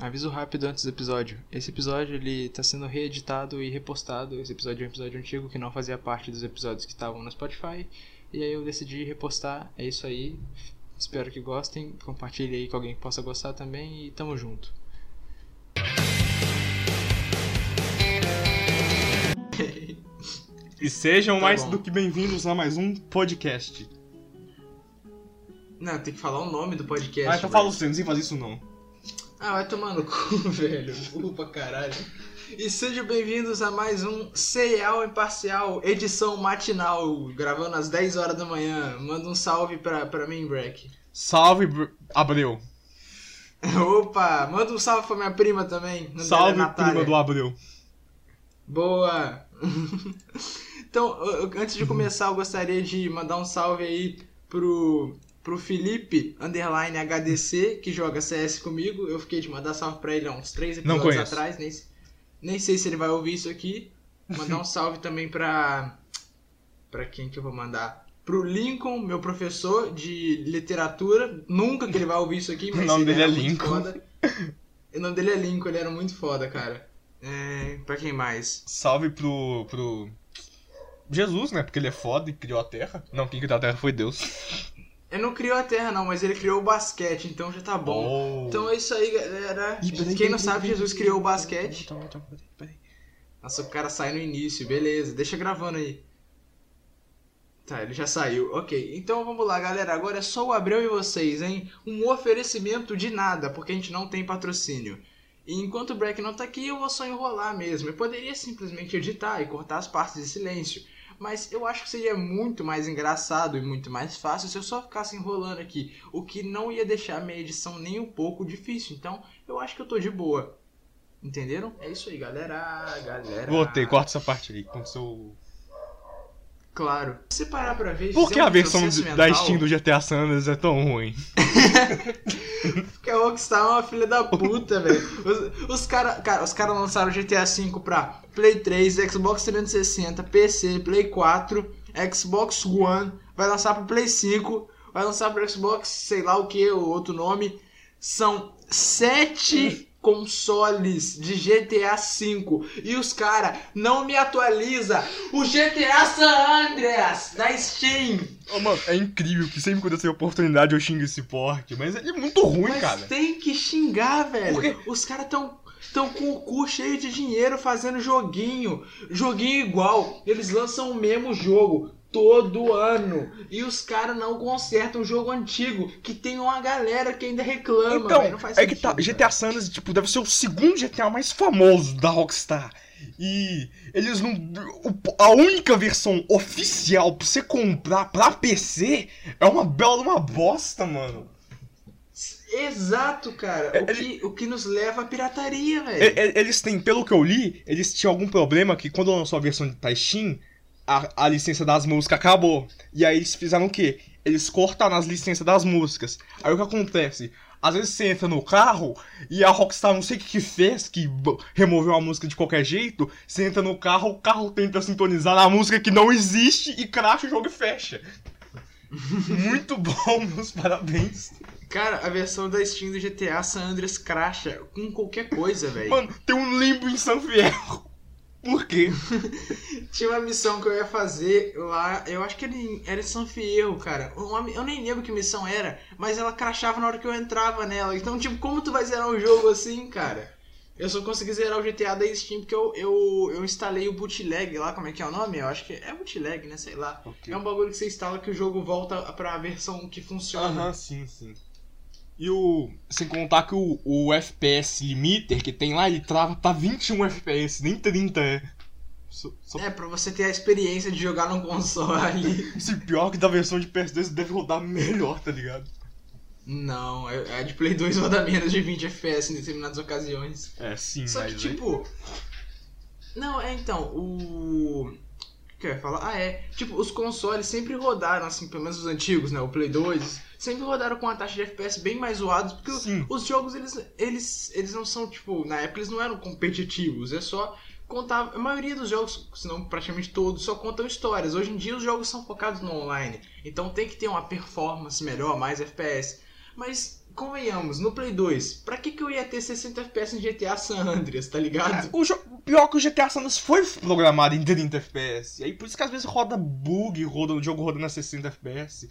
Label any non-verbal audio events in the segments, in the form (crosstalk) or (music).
Aviso rápido antes do episódio. Esse episódio ele tá sendo reeditado e repostado. Esse episódio é um episódio antigo que não fazia parte dos episódios que estavam no Spotify. E aí eu decidi repostar. É isso aí. Espero que gostem. Compartilhe aí com alguém que possa gostar também e tamo junto. E sejam Tá mais bom. do que bem-vindos a mais um podcast. Não, tem que falar o nome do podcast. ah, então velho. fala você, não sei fazer isso não. Ah, vai tomar no (laughs) cu, velho. Burro pra caralho. E sejam bem-vindos a mais um Serial Imparcial, edição matinal, gravando às 10 horas da manhã. Manda um salve pra, pra mim, Breck. Salve, Br- Abreu. (laughs) Opa, manda um salve pra minha prima também. Salve, prima do Abreu. Boa! (laughs) então, antes de começar, eu gostaria de mandar um salve aí pro, pro Felipe, underline HDC, que joga CS comigo. Eu fiquei de mandar salve pra ele há uns três episódios atrás, nem, nem sei se ele vai ouvir isso aqui. Mandar um salve também pra. Pra quem que eu vou mandar? Pro Lincoln, meu professor de literatura. Nunca que ele vai ouvir isso aqui, (laughs) mas O nome ele dele é Lincoln. O nome dele é Lincoln, ele era muito foda, cara. É, pra quem mais? Salve pro, pro... Jesus, né? Porque ele é foda e criou a Terra. Não, quem criou a Terra foi Deus. Ele não criou a Terra, não, mas ele criou o basquete, então já tá bom. Oh. Então é isso aí, galera. Ih, peraí, Quem peraí, não peraí, sabe, peraí, Jesus peraí, criou o peraí, basquete. peraí, peraí, peraí, peraí. Nossa, o cara sai no início, beleza. Deixa gravando aí. Tá, ele já saiu. Ok, então vamos lá, galera. Agora é só o Abreu e vocês, hein? Um oferecimento de nada, porque a gente não tem patrocínio. E enquanto o Breck não tá aqui, eu vou só enrolar mesmo. Eu poderia simplesmente editar e cortar as partes de silêncio. Mas eu acho que seria muito mais engraçado e muito mais fácil se eu só ficasse enrolando aqui. O que não ia deixar a minha edição nem um pouco difícil. Então, eu acho que eu tô de boa. Entenderam? É isso aí, galera. Galera. Voltei, corta essa parte aí. Com seu... Claro. Se você parar pra ver. Por que a versão da Steam do GTA San Andreas é tão ruim? (laughs) Porque a Rockstar é uma filha da puta, velho. Os, os caras cara, os cara lançaram GTA V pra Play 3, Xbox 360, PC, Play 4, Xbox One, vai lançar pro Play 5, vai lançar pro Xbox, sei lá o que, o outro nome. São sete consoles de GTA V e os cara não me atualiza o GTA San Andreas da Steam. Oh, mano, é incrível que sempre quando eu tenho oportunidade eu xingo esse porte. Mas ele é muito ruim, Mas cara. tem que xingar, velho. Por quê? Os caras tão, tão com o cu cheio de dinheiro fazendo joguinho. Joguinho igual. Eles lançam o mesmo jogo todo ano. E os caras não consertam o jogo antigo. Que tem uma galera que ainda reclama. Então, velho. Faz é que tá, sentido, GTA San Andreas, tipo, deve ser o segundo GTA mais famoso da Rockstar. E eles não. A única versão oficial pra você comprar pra PC é uma bela de uma bosta, mano. velho. Exato, cara. É, O, que, o que nos leva à pirataria, velho. E- e- Eles têm, pelo que eu li, eles tinham algum problema que quando lançou a versão da Steam, a, a licença das músicas acabou. E aí eles fizeram o quê? Eles cortaram as licenças das músicas. Aí o que acontece? Às vezes você entra no carro e a Rockstar não sei o que, que fez, que removeu a música de qualquer jeito. Você entra no carro, o carro tenta sintonizar na música que não existe e cracha o jogo e fecha. (laughs) Muito bom, meus parabéns. Cara, a versão da Steam do GTA San Andreas cracha com qualquer coisa, velho. Mano, tem um limbo em San Fierro. Por quê? (laughs) Tinha uma missão que eu ia fazer lá, eu acho que era em, São Fierro, cara. Eu nem lembro que missão era, mas ela crachava na hora que eu entrava nela. Então, tipo, como tu vai zerar um jogo assim, cara? Eu só consegui zerar o GTA da Steam porque eu, eu, eu instalei o bootleg lá, como é que é o nome? Eu acho que é bootleg, né? Sei lá. É um bagulho que você instala que o jogo volta pra versão que funciona. Aham, sim, sim. E o. Sem contar que o, o FPS limiter que tem lá, ele trava pra 21 FPS, nem 30 é. Só, só- É, pra você ter a experiência de jogar num console. (laughs) Se pior que da versão de PS2 deve rodar melhor, tá ligado? Não, é- a de Play 2 roda menos de 20 FPS em determinadas ocasiões. É, sim, Só que, tipo. Não, é então, o. O que eu ia falar? Ah, é. Tipo, os consoles sempre rodaram, assim, pelo menos os antigos, né? O Play 2, sempre rodaram com uma taxa de FPS bem mais zoados, porque o- Sim. os jogos, eles, eles, eles não são, tipo, na época eles não eram competitivos, é só contar. A maioria dos jogos, se não praticamente todos, só contam histórias. Hoje em dia os jogos são focados no online, então tem que ter uma performance melhor, mais FPS. Mas convenhamos, no Play 2, pra que, que eu ia ter 60 FPS em GTA San Andreas, tá ligado? O jo- pior que o GTA San Andreas foi programado em 30 FPS. E aí por isso que às vezes roda bug, roda o jogo rodando a 60 FPS.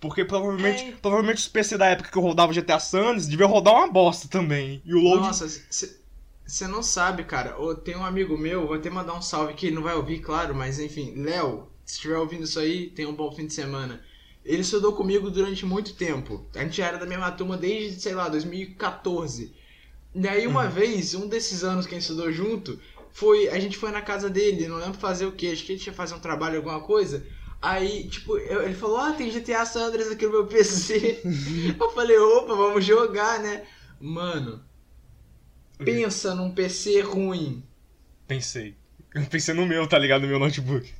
Porque provavelmente, É. provavelmente os PC da época que eu rodava GTA San Andreas devia rodar uma bosta também. E o load. Nossa, você não sabe, cara. Tem um amigo meu, vou até mandar um salve que ele não vai ouvir, claro, mas enfim, Léo, se estiver ouvindo isso aí, tenha um bom fim de semana. Ele estudou comigo durante muito tempo. A gente era da mesma turma desde, sei lá, 2014. E aí uma vez, um desses anos que a gente estudou junto, foi. A gente foi na casa dele, não lembro fazer o que, acho que ele tinha fazer um trabalho, alguma coisa. Aí, tipo, eu- ele falou, ah, tem GTA San Andreas aqui no meu PC. (laughs) eu falei, opa, vamos jogar, né? Mano, pensa num PC ruim. Pensei. Eu (laughs) pensei no meu, tá ligado? No meu notebook.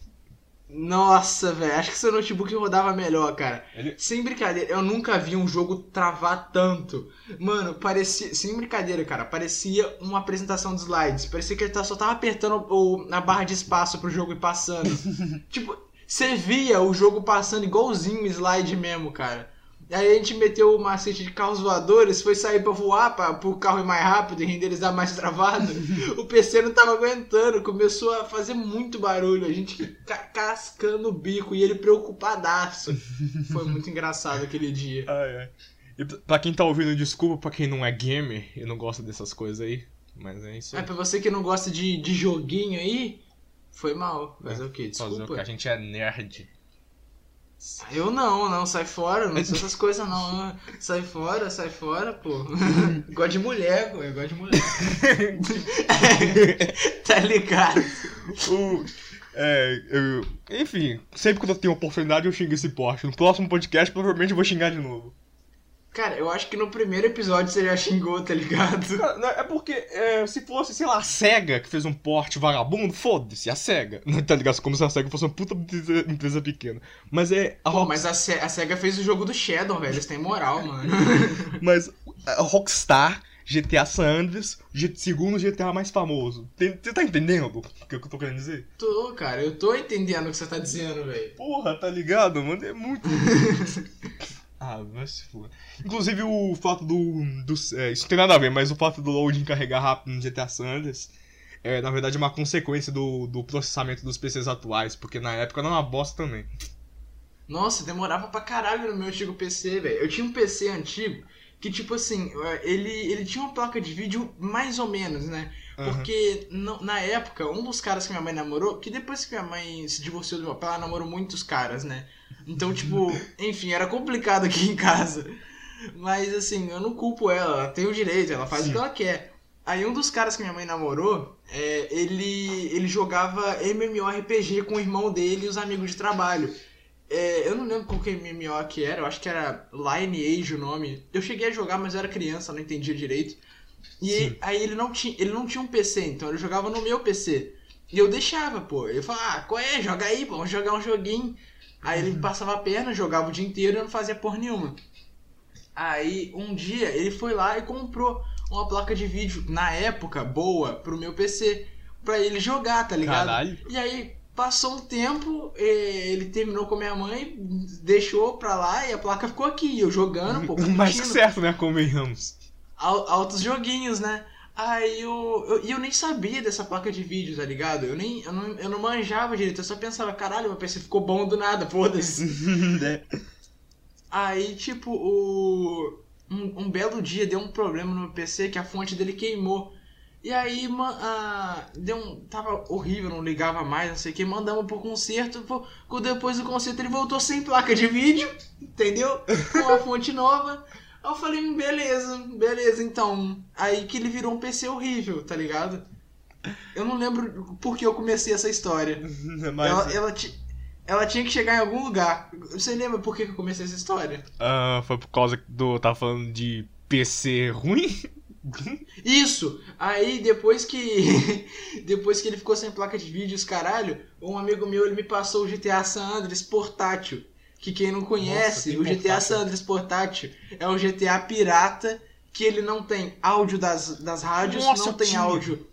Nossa, velho, acho que seu notebook rodava melhor, cara. Ele- Sem brincadeira, eu nunca vi um jogo travar tanto. Mano, parecia. Sem brincadeira, cara, parecia uma apresentação de slides. Parecia que ele tá- só tava apertando o, a barra de espaço pro jogo ir passando. (laughs) tipo, você via o jogo passando igualzinho slide mesmo, cara. Aí a gente meteu o macete de carros voadores, foi sair pra voar, pra, pro carro ir mais rápido e renderizar mais (laughs) travado. o PC não tava aguentando, começou a fazer muito barulho, a gente ca- cascando o bico e ele preocupadaço. Foi muito engraçado aquele dia. (laughs) Ai, ai. E pra- quem tá ouvindo, desculpa pra quem não é gamer e não gosta dessas coisas aí. Mas é isso É, aí. pra você que não gosta de, de joguinho aí, foi mal. Fazer É, o? Fazer o Desculpa. que a gente é nerd. Eu não, não, sai fora, não sou (laughs) essas coisas não. Sai fora, sai fora, pô. (laughs) gosto de mulher, pô, eu gosto de mulher. (laughs) tá ligado? O- é, eu- enfim, sempre que eu tenho oportunidade eu xingo esse porte. No próximo podcast provavelmente eu vou xingar de novo. Cara, eu acho que no primeiro episódio você já xingou, tá ligado? Cara, é porque é, se fosse, sei lá, a SEGA que fez um porte vagabundo, foda-se, a SEGA. (laughs) Tá ligado? Como se a SEGA fosse uma puta empresa, pequena. Mas é. A Pô, Rock- mas a, Se- a SEGA fez o jogo do Shadow, velho. Eles têm moral, (laughs) mano. Mas a Rockstar, GTA San Andreas, segundo GTA mais famoso. Você tá entendendo o que eu tô querendo dizer? tô, cara, eu tô entendendo o que você tá dizendo, velho. Porra, tá ligado, mano? É muito. (laughs) ah, vai se fuder. Inclusive o fato do. do é, isso não tem nada a ver, mas o fato do loading carregar rápido no GTA San Andreas é, na verdade, uma consequência do, do processamento dos PCs atuais, porque na época era uma bosta também. Nossa, demorava pra caralho no meu antigo PC, velho. Eu tinha um PC antigo que, tipo assim, ele, ele tinha uma placa de vídeo mais ou menos, né? Porque no- na época, um dos caras que minha mãe namorou, que depois que minha mãe se divorciou do meu pai, ela namorou muitos caras, né? Então, tipo, enfim, era complicado aqui em casa. Mas assim, eu não culpo ela, ela tem o direito, ela faz Sim. o que ela quer. Aí um dos caras que minha mãe namorou, é, ele, ele jogava MMORPG com o irmão dele e os amigos de trabalho. É, eu não lembro qual que MMO que era, eu acho que era Lineage o nome. Eu cheguei a jogar, mas eu era criança, não entendia direito. E aí ele não, tinha, ele não tinha um PC, então ele jogava no meu PC. E eu deixava, pô. Ele falava, ah, qual é? Joga aí, pô, vamos jogar um joguinho. Aí ele passava a perna, jogava o dia inteiro e eu não fazia porra nenhuma. Aí um dia ele foi lá e comprou uma placa de vídeo, na época, boa, pro meu PC. Pra ele jogar, tá ligado? Caralho. E aí passou um tempo, eh, ele terminou com a minha mãe, deixou pra lá e a placa ficou aqui, eu jogando, pô, (laughs) Mais que certo, né? Convenhamos. al- altos joguinhos, né? Aí eu, eu, eu nem sabia dessa placa de vídeo, tá ligado? Eu nem eu não, eu não manjava direito, eu só pensava, caralho, meu PC ficou bom do nada, foda-se. (laughs) É. Aí, tipo, o. Um, um belo dia deu um problema no meu PC que a fonte dele queimou. E aí, ma- ah, deu um. Tava horrível, não ligava mais, não sei o que. Mandamos pro conserto. pô, co- depois do conserto ele voltou sem placa de vídeo, entendeu? Com a fonte nova. Aí eu falei, "Hum, beleza, beleza, então. Aí que ele virou um PC horrível, tá ligado? Eu não lembro por que eu comecei essa história. (laughs) Mas, Ela, ela, ela tinha que chegar em algum lugar. Você lembra por que eu comecei essa história? ah, foi por causa do. Tava falando de PC ruim? (laughs) Isso! Aí depois que. (laughs) depois que ele ficou sem placa de vídeo, os caralho, um amigo meu ele me passou o GTA San Andreas portátil. Que quem não conhece, Nossa, o GTA portátil. San Andreas portátil é um GTA pirata que ele não tem áudio das, das rádios, Nossa, não tem tinha. áudio.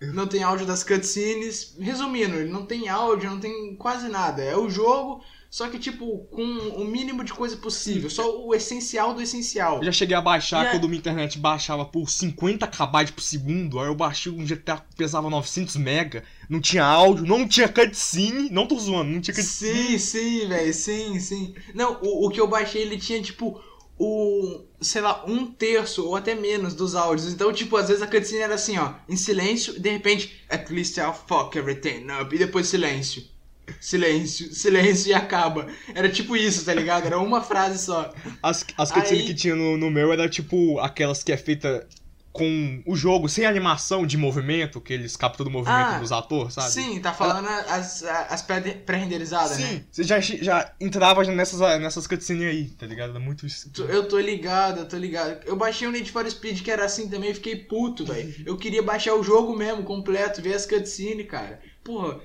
Não tem áudio das cutscenes. Resumindo, ele não tem áudio, não tem quase nada. É o jogo, só que, tipo, com o mínimo de coisa possível. Só o essencial do essencial. Eu já cheguei a baixar a- quando minha internet baixava por 50 KB por segundo. Aí eu baixei um GTA que pesava 900 mega. Não tinha áudio, não tinha cutscene. Não tô zoando, não tinha Sim, cutscene. sim, velho, sim, sim. Não, o, o que eu baixei, ele tinha, tipo, o, sei lá, um terço ou até menos dos áudios. Então, tipo, às vezes a cutscene era assim, ó, em silêncio, e de repente, at least I'll fuck everything up, e depois silêncio. Silêncio, silêncio e acaba. Era tipo isso, tá ligado? Era uma frase só. As, as cutscenes Aí- que tinha no, no meu era tipo aquelas que é feita com o jogo sem animação de movimento, que eles capturam o movimento Ah, dos atores, sabe? Sim, tá falando as, as pré- pré-renderizadas, né? Sim, você já, já entrava nessas, nessas cutscenes aí, tá ligado? Era muito isso. Eu tô ligado, eu tô ligado. Eu baixei o Need for Speed que era assim também e fiquei puto, velho. Eu queria baixar o jogo mesmo, completo, ver as cutscenes, cara. Porra.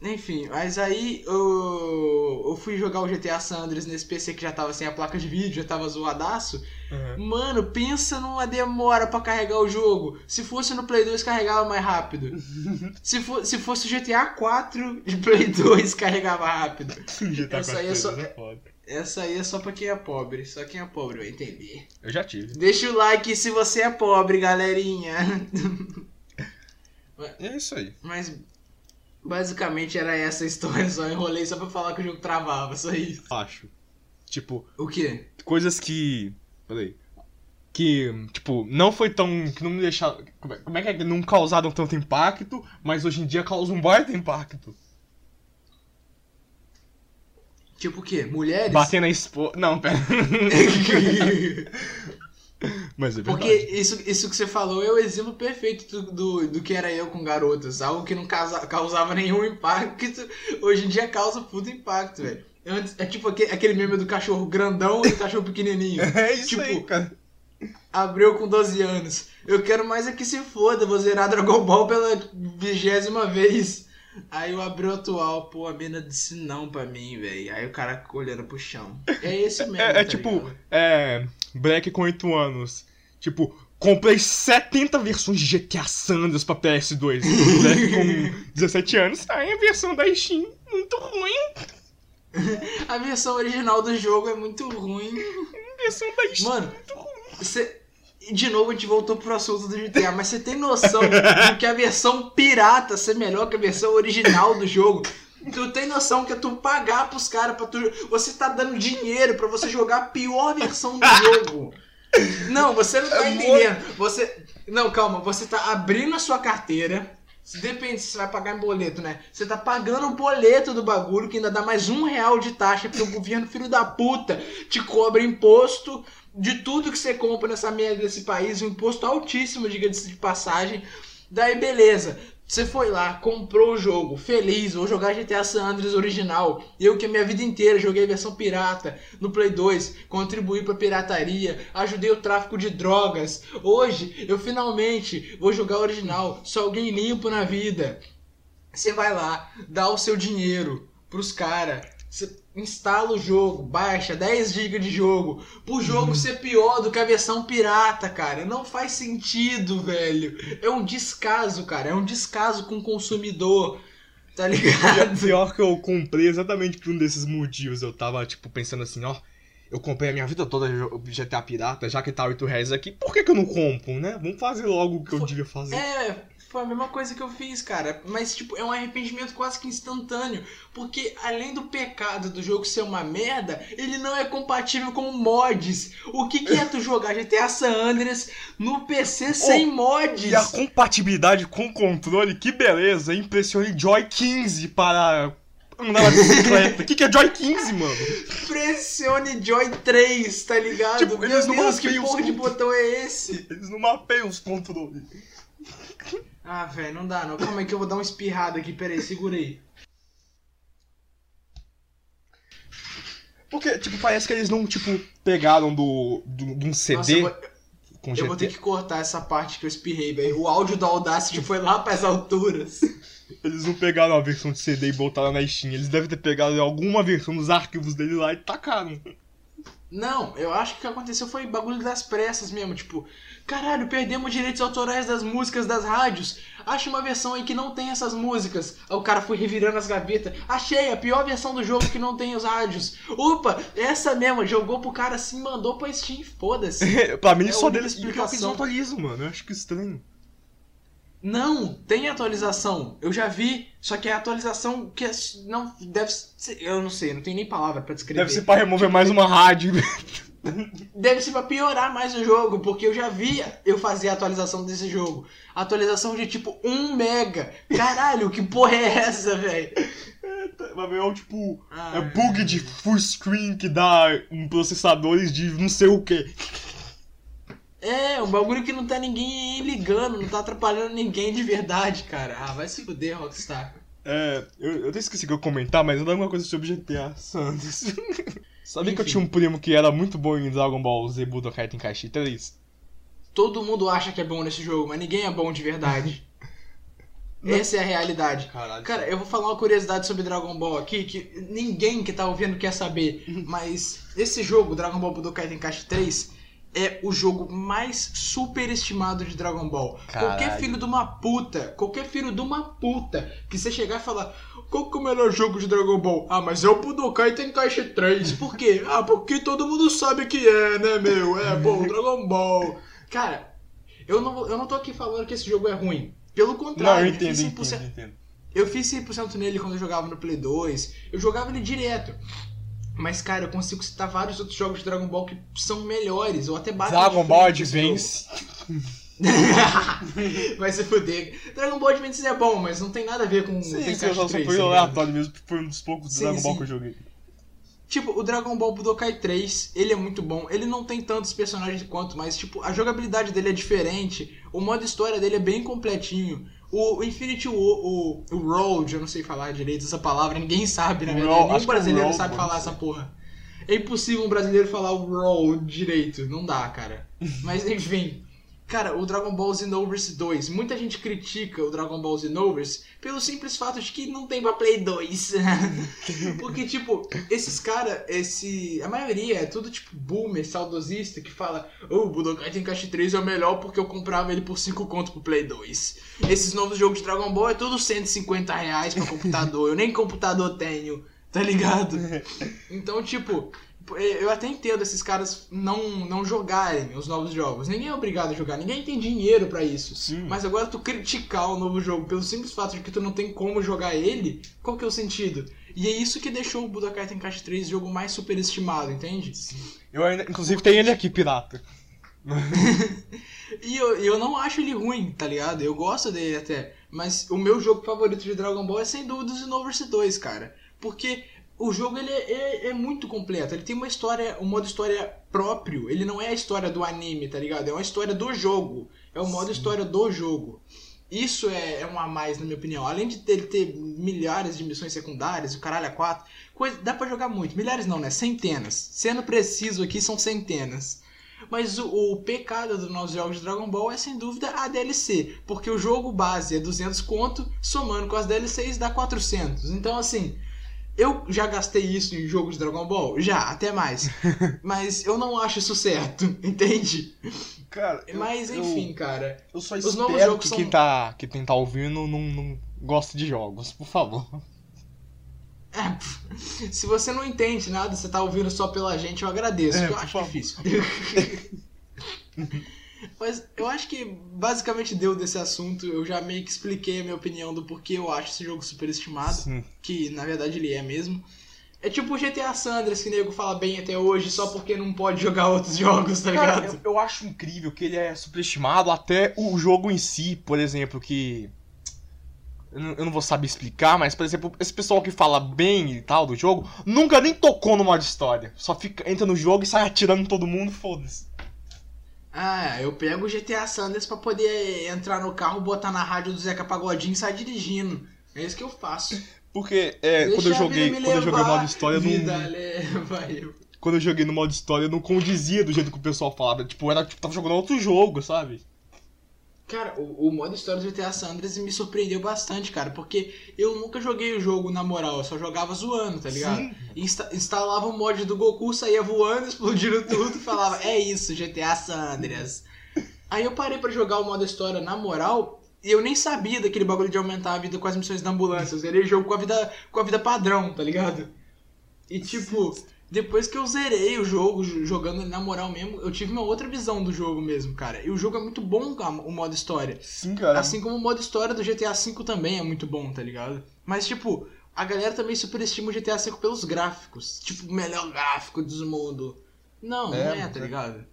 Enfim, mas aí eu, eu fui jogar o GTA San Andreas nesse PC que já tava sem a placa de vídeo, já tava zoadaço. Uhum. Mano, pensa numa demora pra carregar o jogo. Se fosse no Play 2, carregava mais rápido. (laughs) se, for, se fosse o GTA 4 de Play 2, carregava rápido. (laughs) GTA Essa aí é só- é foda. Essa aí é só pra quem é pobre. Só quem é pobre vai entender. Eu já tive. Deixa o like se você é pobre, galerinha. É isso aí. Mas basicamente era essa a história, só enrolei só pra falar que o jogo travava, só isso. Acho. Tipo, O quê? coisas que. Peraí. Que, tipo, não foi tão. Que não me deixaram. Como é, como é que é? Não causaram tanto impacto, mas hoje em dia causam um baita impacto. Tipo o quê? Mulheres? Bater na esposa. Não, pera. (laughs) (laughs) (laughs) mas é verdade. Porque isso, isso que você falou é o exemplo perfeito do, do, do que era eu com garotas. Algo que não causa, causava nenhum impacto, hoje em dia causa puto impacto, velho. Antes- É tipo aquele, aquele meme do cachorro grandão e do cachorro pequenininho. (laughs) É isso Tipo, aí, cara. Abriu com 12 anos. Eu quero mais é que se foda, vou zerar Dragon Ball pela vigésima vez. Aí o Abreu atual, pô, a mina disse não pra mim, velho. Aí o cara olhando pro chão. É esse mesmo. É, é tá tipo, ligado? é. Black com 8 anos. Tipo, comprei 70 versões de GTA Sanders pra PS2. (laughs) Black com 17 anos. Aí a versão da Steam, muito ruim. (laughs) A versão original do jogo é muito ruim. A versão da Steam, Mano, muito ruim. Você. De novo a gente voltou pro assunto do GTA, mas você tem noção de que a versão pirata ser melhor que a versão original do jogo? Tu tem noção que é tu pagar pros caras pra tu. Você tá dando dinheiro pra você jogar a pior versão do jogo. Não, você não tá É entendendo. Você. Não, calma, você tá abrindo a sua carteira. Depende se você vai pagar em boleto, né? Você tá pagando o boleto do bagulho, que ainda dá mais um real de taxa, porque o governo, filho da puta, te cobra imposto de tudo que você compra nessa merda desse país, um imposto altíssimo, diga-se de passagem. Daí, beleza. Você foi lá, comprou o jogo, feliz, vou jogar GTA San Andreas original. Eu que a minha vida inteira joguei versão pirata no Play 2, contribuí pra pirataria, ajudei o tráfico de drogas. Hoje, eu finalmente vou jogar original, sou alguém limpo na vida. Você vai lá, dá o seu dinheiro pros caras. Você instala o jogo, baixa 10 GB de jogo. Pro jogo ser pior do que a versão pirata, cara. Não faz sentido, velho. É um descaso, cara. É um descaso com o consumidor. Tá (laughs) ligado? Pior que eu comprei exatamente por um desses motivos. Eu tava, tipo, pensando assim, ó. Eu comprei a minha vida toda GTA Pirata, já que tá 8 reais aqui, por que, que eu não compro, né? Vamos fazer logo o que eu devia fazer. É, foi a mesma coisa que eu fiz, cara. Mas, tipo, é um arrependimento quase que instantâneo. Porque, além do pecado do jogo ser uma merda, ele não é compatível com mods. O que, que é tu jogar GTA San Andreas no PC sem mods? E a compatibilidade com o controle, que beleza! Impressione Joy 15 para andar na bicicleta. O (laughs) que, que é Joy 15, mano? Pressione Joy 3, tá ligado? Tipo, Meu eles não Deus, que porra de botão é esse? Eles não mapeiam os controles. Ah, velho, não dá não. Calma aí que eu vou dar uma espirrada aqui. Pera aí, segura aí. Porque, tipo, parece que eles não, tipo, pegaram do, do, de um CD Nossa, eu vou, com eu vou ter que cortar essa parte que eu espirrei, velho. O áudio do Audacity foi lá pras alturas. Eles não pegaram a versão de CD e botaram na Steam. Eles devem ter pegado alguma versão dos arquivos dele lá e tacaram. Não, eu acho que o que aconteceu foi bagulho das pressas mesmo. Tipo, caralho, perdemos direitos autorais das músicas das rádios. Acha uma versão aí que não tem essas músicas. Aí o cara foi revirando as gavetas. Achei a pior versão do jogo que não tem os rádios. Opa, essa mesmo. Jogou pro cara assim, mandou pra Steam. Foda-se. (laughs) pra mim É só deles explicar que eles não atualizam, mano. Eu acho que estranho. Não, tem atualização. Eu já vi, só que é atualização que é- não deve ser, eu não sei, não tem nem palavra pra descrever. Deve ser pra remover mais uma rádio. (laughs) Deve ser pra piorar mais o jogo, porque eu já vi eu fazer a atualização desse jogo. Atualização de tipo 1 mega. Caralho, que porra é essa, velho? Vai ver, é tipo. Ah, É bug de full screen que dá em processadores de não sei o que. É, um bagulho que não tá ninguém ligando, não tá atrapalhando ninguém de verdade, cara. Ah, vai se fuder, Rockstar. É, eu, eu até esqueci que eu comentar, mas eu dar alguma coisa sobre GTA Santos. (laughs) Sabia que eu Enfim. tinha um primo que era muito bom em Dragon Ball Z Budokai Tenkaichi 3? Todo mundo acha que é bom nesse jogo, mas ninguém é bom de verdade. (laughs) Essa é a realidade. Caralho. Cara, eu vou falar uma curiosidade sobre Dragon Ball aqui que ninguém que tá ouvindo quer saber. (laughs) Mas esse jogo, Dragon Ball Budokai Tenkaichi 3, é o jogo mais superestimado de Dragon Ball. Caralho. Qualquer filho de uma puta, qualquer filho de uma puta que você chegar e falar qual que é o melhor jogo de Dragon Ball? Ah, mas é o Budokai Tenkaichi 3. Por quê? Ah, porque todo mundo sabe que é, né, meu? É, bom, Dragon Ball. Cara, eu não, eu não tô aqui falando que esse jogo é ruim. Pelo Não, contrário, eu entendo, fiz entendo, 100%, entendo. eu fiz 100% nele quando eu jogava no Play 2. Eu jogava ele direto. Mas, cara, eu consigo citar vários outros jogos de Dragon Ball que são melhores, ou até batem Dragon Ball Advance. (laughs) Vai se fuder. Dragon Ball Advance é bom, mas não tem nada a ver com Sim, Tenkaichi sim, eu só 3, foi aleatório mesmo, foi um dos poucos Sim, Dragon Ball sim. que eu joguei. Tipo, o Dragon Ball Budokai 3, ele é muito bom. Ele não tem tantos personagens quanto, mas, tipo, a jogabilidade dele é diferente. O modo história dele é bem completinho. O Infinity Wo- o, o Road, eu não sei falar direito essa palavra, ninguém sabe, na verdade. Nenhum é brasileiro Road, sabe falar essa porra. É impossível um brasileiro falar o Road direito. Não dá, cara. (laughs) Mas, enfim. Cara, o Dragon Ball Xenoverse 2. Muita gente critica o Dragon Ball Xenoverse pelo simples fato de que não tem pra Play 2. (laughs) Porque, tipo, esses caras, esse. A maioria é tudo tipo boomer, saudosista, que fala: Ô, o Budokai Tenkaichi 3 é o melhor porque eu comprava ele por 5 conto pro Play 2. Esses novos jogos de Dragon Ball é tudo 150 reais pra computador. eu nem computador tenho, tá ligado? (laughs) Então, tipo. Eu até entendo esses caras não, não jogarem os novos jogos. Ninguém é obrigado a jogar, ninguém tem dinheiro pra isso. Sim. Mas agora tu criticar o novo jogo pelo simples fato de que tu não tem como jogar ele, qual que é o sentido? E é isso que deixou o Budokai Tenkaichi 3 o jogo mais superestimado, entende? Eu ainda, inclusive, tenho ele aqui, pirata. (laughs) E eu, eu não acho ele ruim, tá ligado? Eu gosto dele até. Mas o meu jogo favorito de Dragon Ball é sem dúvida o Xenoverse 2, cara. Porque o jogo ele é, é- é muito completo. Ele tem uma história, um modo história próprio. Ele não é a história do anime, tá ligado? É uma história do jogo. É o modo história do jogo. Isso é, é um a mais, na minha opinião. Além de ele ter milhares de missões secundárias, o caralho a quatro, coisa, dá pra jogar muito. Milhares não, né? Centenas. Sendo preciso aqui, são centenas. Mas o, o pecado dos nossos jogos de Dragon Ball é sem dúvida a DLC, porque o jogo base é 200 conto, somando com as DLCs dá 400. Então assim, eu já gastei isso em jogos de Dragon Ball? Já, até mais. (laughs) Mas eu não acho isso certo, (laughs) entende? Cara, Mas enfim, cara. Eu só Os novos espero jogos que são- quem, tá, que quem tá ouvindo não, não goste de jogos, por favor. É, (laughs) se você não entende nada, você tá ouvindo só pela gente, eu agradeço, É, eu acho favor. difícil. Mas eu acho que basicamente deu desse assunto. Eu já meio que expliquei a minha opinião do porquê eu acho esse jogo superestimado. Sim. Que na verdade ele é mesmo. É tipo o GTA Sanders, que o nego fala bem até hoje, só porque não pode jogar outros (laughs) jogos, tá Cara, ligado? eu, eu acho incrível que ele é superestimado até o jogo em si, por exemplo, que. Eu não, vou saber explicar, mas, por exemplo, esse pessoal que fala bem e tal do jogo nunca nem tocou no modo história. Só fica, entra no jogo e sai atirando em todo mundo, foda-se. Ah, eu pego o GTA Sanders pra poder entrar no carro, botar na rádio do Zeca Pagodinho e sair dirigindo. É isso que eu faço. Porque é, Deixa quando eu joguei, quando eu joguei levar, modo história, vida (laughs) não, leva eu. quando eu joguei no modo história, não condizia do jeito que o pessoal falava. Tipo, era tipo, tava jogando outro jogo, sabe? Cara, o, o modo história do GTA San Andreas me surpreendeu bastante, cara, porque eu nunca joguei o jogo na moral, eu só jogava zoando, tá ligado? Sim. Insta instalava o mod do Goku, saía voando, (laughs) explodindo tudo falava, é isso, GTA San Andreas. Aí eu parei pra jogar o modo história na moral e eu nem sabia daquele bagulho de aumentar a vida com as missões da ambulância. Eu zerei o jogo com a vida, com a vida padrão, tá ligado? E tipo, depois que eu zerei o jogo, jogando na moral mesmo, eu tive uma outra visão do jogo mesmo, cara. E o jogo é muito bom, o modo história. Sim, cara. Assim como o modo história do GTA V também é muito bom, tá ligado? Mas, tipo, a galera também superestima o GTA V pelos gráficos. Tipo, o melhor gráfico do mundo. Não, É, não é, tá é. ligado?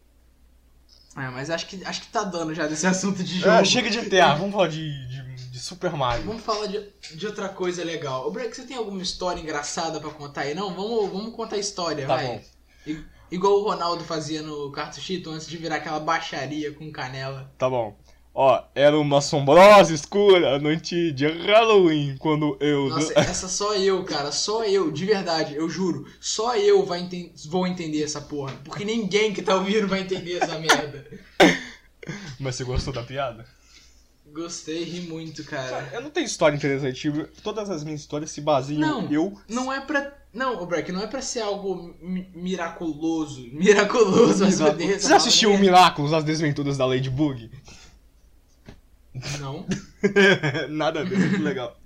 É, mas acho que, acho que tá dando já desse (laughs) assunto de jogo. É, chega de GTA, vamos falar de, de, de Super Mario. Vamos falar de, de outra coisa legal. Ô, Breck, você tem alguma história engraçada pra contar aí? Não, vamos, vamos contar a história, Tá vai. bom. I- Igual o Ronaldo fazia no Cartuchito antes de virar aquela baixaria com canela. Tá bom. Ó, era uma assombrosa escura noite de Halloween quando eu. Nossa, (laughs) essa só eu, cara, só eu, de verdade, eu juro, só eu vai enten- vou entender essa porra. Porque ninguém que tá ouvindo vai entender essa merda. Mas você gostou da piada? Gostei, ri muito, Cara, cara. eu não tenho história interessante. Todas as minhas histórias se baseiam Não, eu. Não é pra. Não, o Breck, não é pra ser algo mi- miraculoso. (laughs) Miraculoso, mas Deus. Você já assistiu o Miraculous, as desventuras da Ladybug? Não. (laughs) Nada a ver, muito legal.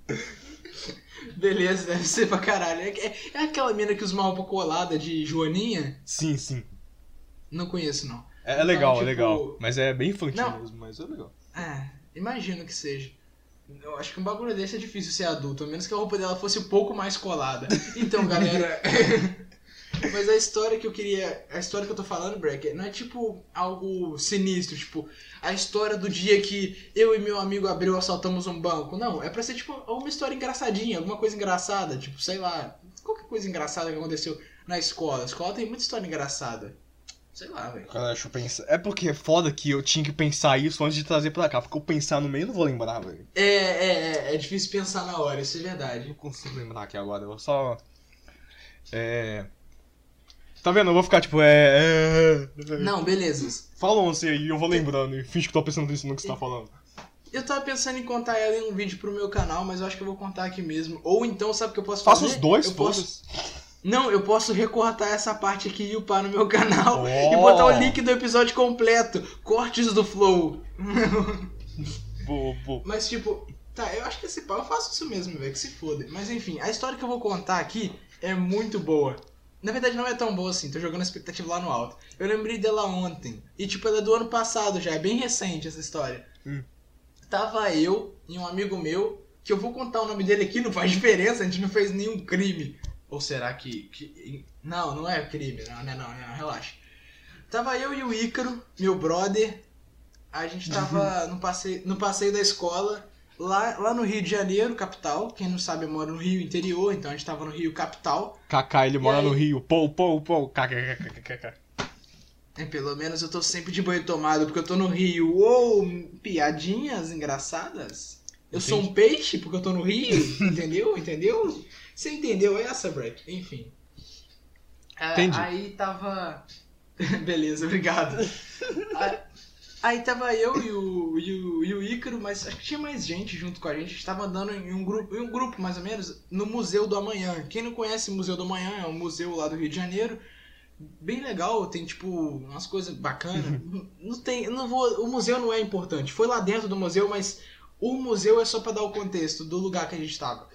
Beleza, deve ser pra caralho. É, é- é aquela mina que usa uma roupa colada de Joaninha? Sim, sim. Não conheço, não. É, é Então, legal, tipo- é legal. Mas é bem infantil Não. mesmo, mas é legal. É, imagino que seja. Eu acho que um bagulho desse é difícil ser adulto, a menos que a roupa dela fosse um pouco mais colada. Então, galera. (laughs) Mas a história que eu queria. A história que eu tô falando, Breck, não é tipo algo sinistro, tipo, a história do dia que eu e meu amigo Abreu assaltamos um banco. Não, é pra ser tipo uma história engraçadinha, alguma coisa engraçada, tipo, sei lá, qualquer coisa engraçada que aconteceu na escola. A escola tem muita história engraçada. Sei lá, velho. Cara, deixa eu pensar. É porque é foda que eu tinha que pensar isso antes de trazer pra cá. Porque eu pensar no meio eu não vou lembrar, velho. É, é, é, é difícil pensar na hora, isso é verdade. Não consigo lembrar aqui agora. Eu vou só. É. Tá vendo? Eu vou ficar tipo, é. é... Não, beleza. Fala um aí e eu vou lembrando e finge que tô pensando nisso no que você tá falando. Eu tava pensando em contar ela em um vídeo pro meu canal, mas eu acho que eu vou contar aqui mesmo. Ou então, sabe o que eu posso Faça fazer? os dois, eu posso... Não, eu posso recortar essa parte aqui e upar no meu canal Oh. e botar o link do episódio completo. Cortes do Flow. (laughs) Pô. Mas tipo, tá, eu acho que esse pau eu faço isso mesmo, velho, que se foda. Mas enfim, a história que eu vou contar aqui é muito boa. Na verdade não é tão boa assim, tô jogando a expectativa lá no alto. Eu lembrei dela ontem. E tipo, ela é do ano passado já, é bem recente essa história. Hum. Tava eu e um amigo meu, que eu vou contar o nome dele aqui, não faz (laughs) diferença, a gente não fez nenhum crime. Ou será que. que- Não, não é crime, não, não, não, não, relaxa. Tava eu e o Ícaro, meu brother. A gente tava no passeio, no passeio da escola, lá, lá no Rio de Janeiro, capital. Quem não sabe, eu moro no Rio interior, então a gente tava no Rio capital. Kaká, ele mora aí? no Rio. Pô, pô, pô. KKKKK. É, pelo menos eu tô sempre de banho tomado, porque eu tô no Rio. Uou, piadinhas engraçadas? Eu sou um peixe porque eu tô no Rio, entendeu? Entendeu? Você entendeu essa, Breck? Enfim. Ah, Entendi. Aí tava. (laughs) Beleza, obrigado. (laughs) aí, aí tava eu e o, e, o, e o Ícaro, mas acho que tinha mais gente junto com a gente. A gente tava andando em um grupo, em um grupo mais ou menos, no Museu do Amanhã. Quem não conhece o Museu do Amanhã é um museu lá do Rio de Janeiro bem legal, tem tipo umas coisas bacanas. não tem, não vou, o museu não é importante. Foi lá dentro do museu, mas o museu é só pra dar o contexto do lugar que a gente tava.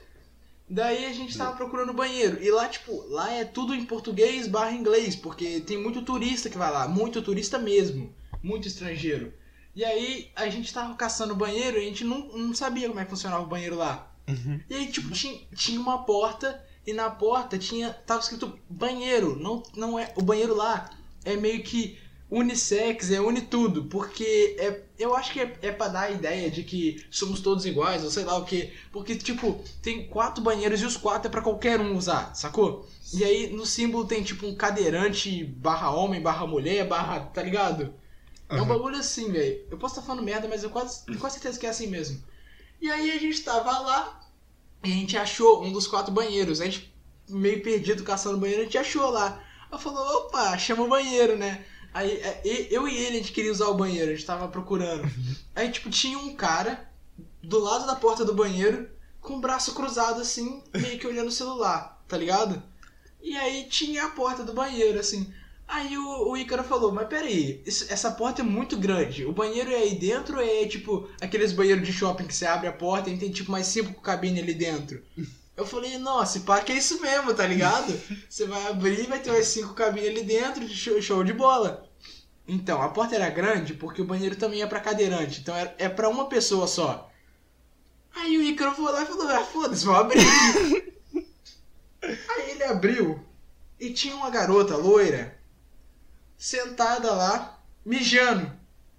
Daí a gente tava procurando banheiro e lá tipo, lá é tudo em português barra inglês, porque tem muito turista que vai lá, muito turista mesmo, muito estrangeiro. E aí a gente tava caçando banheiro e a gente não, não sabia como é que funcionava o banheiro lá. Uhum. E aí, tipo, tinha, tinha uma porta e na porta tinha. Tava escrito banheiro. Não, não é. O banheiro lá é meio que unissex, é une tudo. Porque é, eu acho que é, é pra dar a ideia de que somos todos iguais, ou sei lá o que. Porque, tipo, tem quatro banheiros e os quatro é pra qualquer um usar, sacou? E aí no símbolo tem tipo um cadeirante barra homem, barra mulher, barra. tá ligado? É um Uhum. bagulho assim, velho. Eu posso estar falando merda, mas eu quase, tenho quase certeza que é assim mesmo. E aí a gente tava lá e a gente achou um dos quatro banheiros. A gente, meio perdido caçando banheiro, a gente achou lá. Ela falou, opa, chama o banheiro, né? Aí é, eu e ele, a gente queria usar o banheiro, a gente tava procurando. Aí, tipo, tinha um cara do lado da porta do banheiro com o braço cruzado, assim, meio que olhando o celular, tá ligado? E aí tinha a porta do banheiro, assim. Aí o, o Ícaro falou, mas peraí, isso- essa porta é muito grande. O banheiro é aí dentro ou é tipo aqueles banheiros de shopping que você abre a porta e tem tipo mais cinco cabines ali dentro? (laughs) Eu falei, nossa, pá, que é isso mesmo, tá ligado? Você vai abrir vai ter umas cinco cabines ali dentro, de show, show de bola. Então, a porta era grande porque o banheiro também é pra cadeirante, então é, é pra uma pessoa só. Aí o Ícaro foi lá e falou, ah, foda-se, vou abrir. Aí ele abriu e tinha uma garota loira sentada lá, mijando.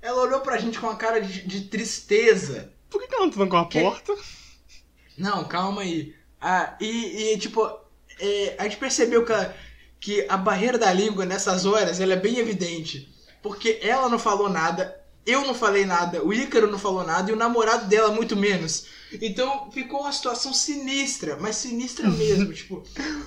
Ela olhou pra gente com uma cara de, de tristeza. Por que, que ela não trancou a Que- porta? Não, calma aí. Ah, e, e, tipo, é, a gente percebeu que a, que a barreira da língua nessas horas ela é bem evidente. Porque ela não falou nada, eu não falei nada, o Ícaro não falou nada e o namorado dela muito menos. Então ficou uma situação sinistra, mas sinistra (laughs) mesmo. tipo,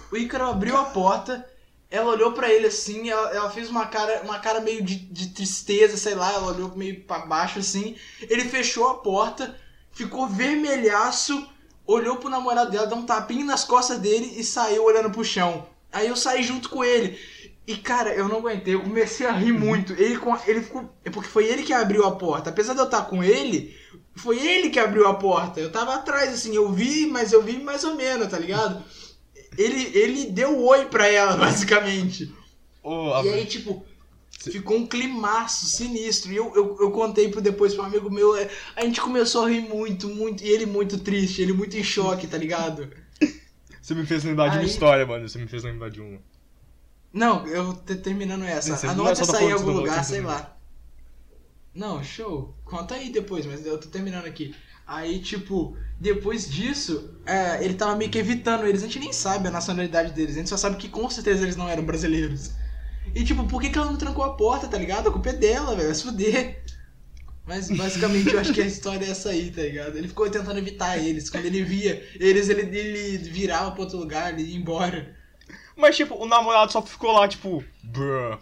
o Ícaro abriu a porta, ela olhou pra ele assim, ela, ela fez uma cara, uma cara meio de, de tristeza, sei lá, ela olhou meio pra baixo assim. Ele fechou a porta, ficou vermelhaço, olhou pro namorado dela, deu um tapinha nas costas dele e saiu olhando pro chão. Aí eu saí junto com ele. E cara, eu não aguentei, eu comecei a rir muito. Ele, ele ficou. É porque foi ele que abriu a porta. Apesar de eu estar com ele, foi ele que abriu a porta. Eu tava atrás, assim, eu vi, mas eu vi mais ou menos, tá ligado? Ele, ele deu oi pra ela, (laughs) basicamente. Ô, E aí, tipo, ficou um climaço sinistro. E eu, eu, eu contei pro depois pro amigo meu, é, a gente começou a rir muito, muito. E ele muito triste, ele muito em choque, tá ligado? (laughs) Você me fez lembrar de uma Aí- história, mano. Você me fez lembrar de uma. Não, eu tô terminando essa. Você é só tá sair em algum lugar, sei lá. Não, show. Conta aí depois, mas eu tô terminando aqui. Aí, tipo, depois disso, é, ele tava meio que evitando eles. A gente nem sabe a nacionalidade deles. A gente só sabe que com certeza eles não eram brasileiros. E, tipo, por que, que ela não trancou a porta, tá ligado? A culpa é dela, velho. Vai se fuder. Mas basicamente eu acho que a história é essa aí, tá ligado? Ele ficou tentando evitar eles. Quando ele via eles, ele, ele virava pra outro lugar, ele ia embora. Mas, tipo, o namorado só ficou lá, tipo, bruh.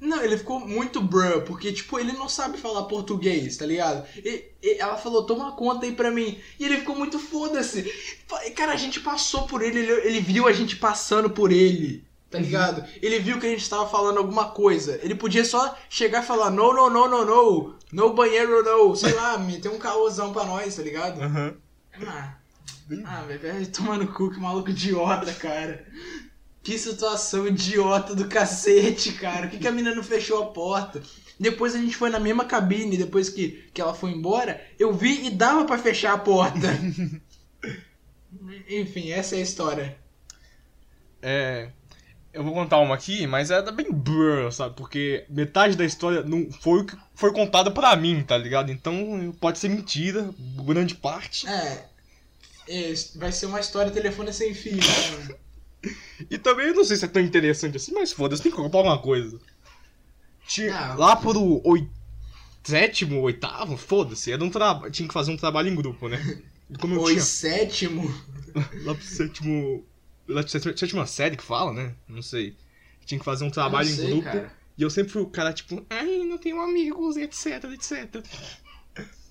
Não, ele ficou muito bruh, porque, tipo, ele não sabe falar português, tá ligado? E, e ela falou, toma conta aí pra mim. E ele ficou muito foda-se. Cara, a gente passou por ele, ele, ele viu a gente passando por ele, tá ligado? Ele viu que a gente tava falando alguma coisa. Ele podia só chegar e falar, no, no, no, no, no, no banheiro, não. Sei lá, meter um caôzão pra nós, tá ligado? Aham. Ah, ah velho, no cu, que maluco idiota, cara. Que situação idiota do cacete, cara. Por que, que a menina não fechou a porta? Depois a gente foi na mesma cabine, depois que, que ela foi embora, eu vi e dava pra fechar a porta. (laughs) Enfim, essa é a história. É. Eu vou contar uma aqui, mas é bem bruh, sabe? Porque metade da história não foi o que foi contada pra mim, tá ligado? Então pode ser mentira, grande parte. É. é, vai ser uma história telefone sem fio, né? (laughs) E também eu não sei se é tão interessante assim, mas foda-se, tem que contar alguma coisa. Tinha, Ah. lá pro oi, sétimo, oitavo, foda-se, era um tinha que fazer um trabalho em grupo, né? E (laughs) Como eu Oi, tinha sétimo. (laughs) lá pro sétimo. Sétima série que fala, né? Não sei. Tinha que fazer um trabalho não em sei, grupo. cara. E eu sempre fui o cara, tipo, ai, não tenho amigos, etc, etc.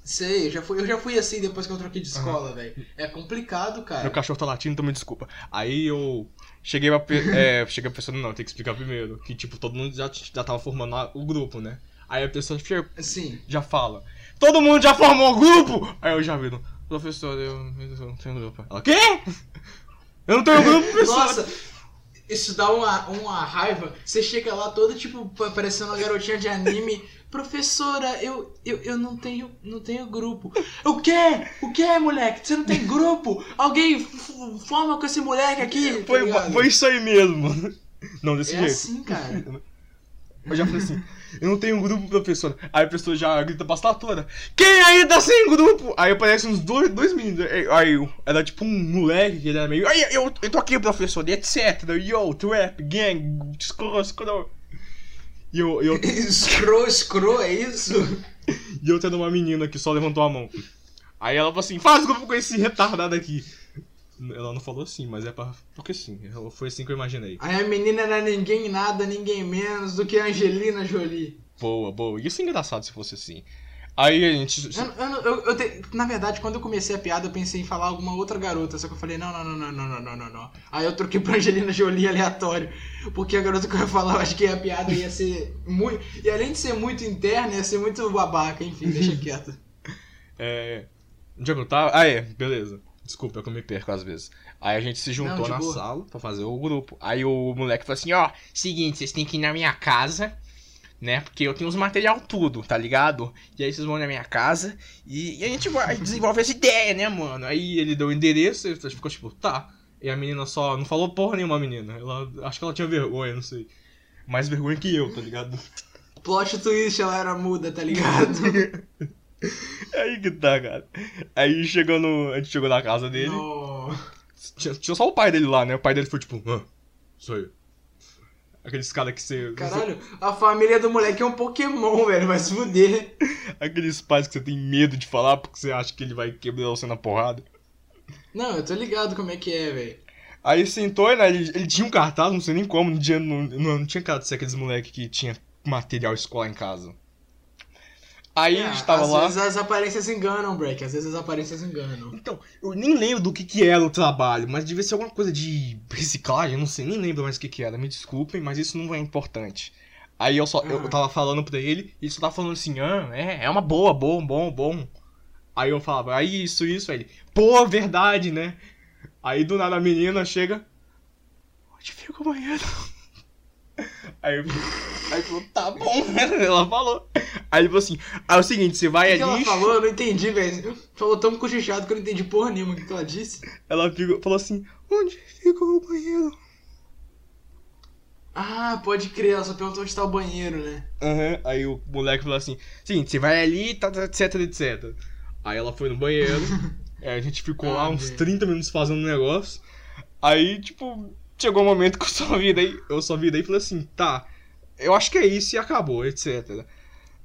Sei, eu já fui, eu já fui assim depois que eu troquei de escola, velho. É complicado, Meu cara. cachorro tá latindo, então me desculpa. Aí eu cheguei pra. (laughs) É, cheguei pensando, não, tem que explicar primeiro. Que, tipo, todo mundo já, já tava formando o grupo, né? Aí a pessoa chega- Assim. já fala, todo mundo já formou o grupo! Aí eu já vi, professor, eu, eu não tenho grupo. Ela, quê? Eu não tenho grupo, professor. Nossa, isso dá uma, uma raiva. Você chega lá toda, tipo, pa- parecendo uma garotinha de anime. Professora, eu, eu, eu não tenho não tenho grupo. O quê? O quê, moleque? Você não tem grupo? Alguém forma com esse moleque aqui? tá Foi, ligado? foi isso aí mesmo. Não, desse É jeito. assim, cara. Eu já falei assim, eu não tenho grupo, professor. Aí a pessoa já grita pra sala toda, quem aí tá sem grupo? Aí aparecem uns dois, dois meninos. Aí, eu- era tipo um moleque que era meio, aí eu, eu tô aqui, professor, e etc. Yo, trap, gang, escuro, escuro. E eu, eu, (laughs) Escro, escro, é isso? e eu tendo uma menina que só levantou a mão. Aí ela falou assim, faz grupo com esse retardado aqui. Ela não falou assim, mas é pra... porque sim. Foi assim que eu imaginei. Aí a menina era ninguém nada, ninguém menos do que a Angelina Jolie. Boa, boa. Isso é engraçado se fosse assim. Aí a gente. Eu, eu, eu, te- na verdade, quando eu comecei a piada, eu pensei em falar alguma outra garota, só que eu falei, não, não, não, não, não, não, não, não, não. Aí eu troquei pra Angelina Jolie aleatório. Porque a garota que eu ia falar, eu acho que a piada ia ser muito. E além de ser muito interna, ia ser muito babaca, enfim, deixa quieto. (laughs) É. Onde é que eu tava? Ah, é, beleza. Desculpa, é que eu me perco às vezes. Aí a gente se juntou Não, na boa. sala pra fazer o grupo. Aí o moleque falou assim: ó, seguinte, vocês têm que ir na minha casa, né? Porque eu tenho os material tudo, tá ligado? E aí vocês vão na minha casa e, e a gente vai desenvolver essa ideia, né, mano? Aí ele deu o endereço e ficou tipo, tá. E a menina só não falou porra nenhuma, a menina. Ela, acho que ela tinha vergonha, não sei. Mais vergonha que eu, tá ligado? Plot twist, ela era muda, tá ligado? (laughs) (laughs) Aí que tá, cara. Aí chegou no. A gente chegou na casa dele. No... Tinha, tinha só o pai dele lá, né? O pai dele foi tipo, ah, sou eu. Aqueles caras que você. Caralho, a família do moleque é um Pokémon, velho, vai se fuder. (laughs) Aqueles pais que você tem medo de falar porque você acha que ele vai quebrar você na porrada. Não, eu tô ligado como é que é, velho. Aí sentou, né? Ele, ele tinha um cartaz, não sei nem como, no dia não, não, não tinha cara de ser aqueles moleque que tinha material escolar em casa. Aí a gente tava É, às lá. vezes as aparências enganam, Break. Às vezes as aparências enganam. Então, eu nem lembro do que que era o trabalho, mas devia ser alguma coisa de reciclagem, eu não sei, nem lembro mais o que que era, me desculpem, mas isso não é importante. Aí eu só, eu Ah. tava falando pra ele, e ele só tava falando assim, ah, é, é uma boa, bom, bom, bom. Aí eu falava, aí isso, isso, aí ele, pô, verdade, né? Aí do nada a menina chega, onde fica o banheiro? Aí eu, aí falou, tá bom, né? (laughs) Ela falou. Aí ele falou assim, ah, é o seguinte, você vai que ali... ela falou? Eu não entendi, velho. Falou tão cochichado que eu não entendi porra nenhuma o que que ela disse. Ela fica- falou assim, onde fica o banheiro? Ah, pode crer, ela só perguntou onde tá o banheiro, né? Aham, aí o moleque falou assim, seguinte, você vai ali, tá, tá, etc, etc. Aí ela foi no banheiro, (laughs) aí a gente ficou lá Ah, uns velho. 30 minutos fazendo um negócio. Aí, tipo, chegou um momento que eu só virei, eu só virei e falei assim, tá, eu acho que é isso e acabou, etc.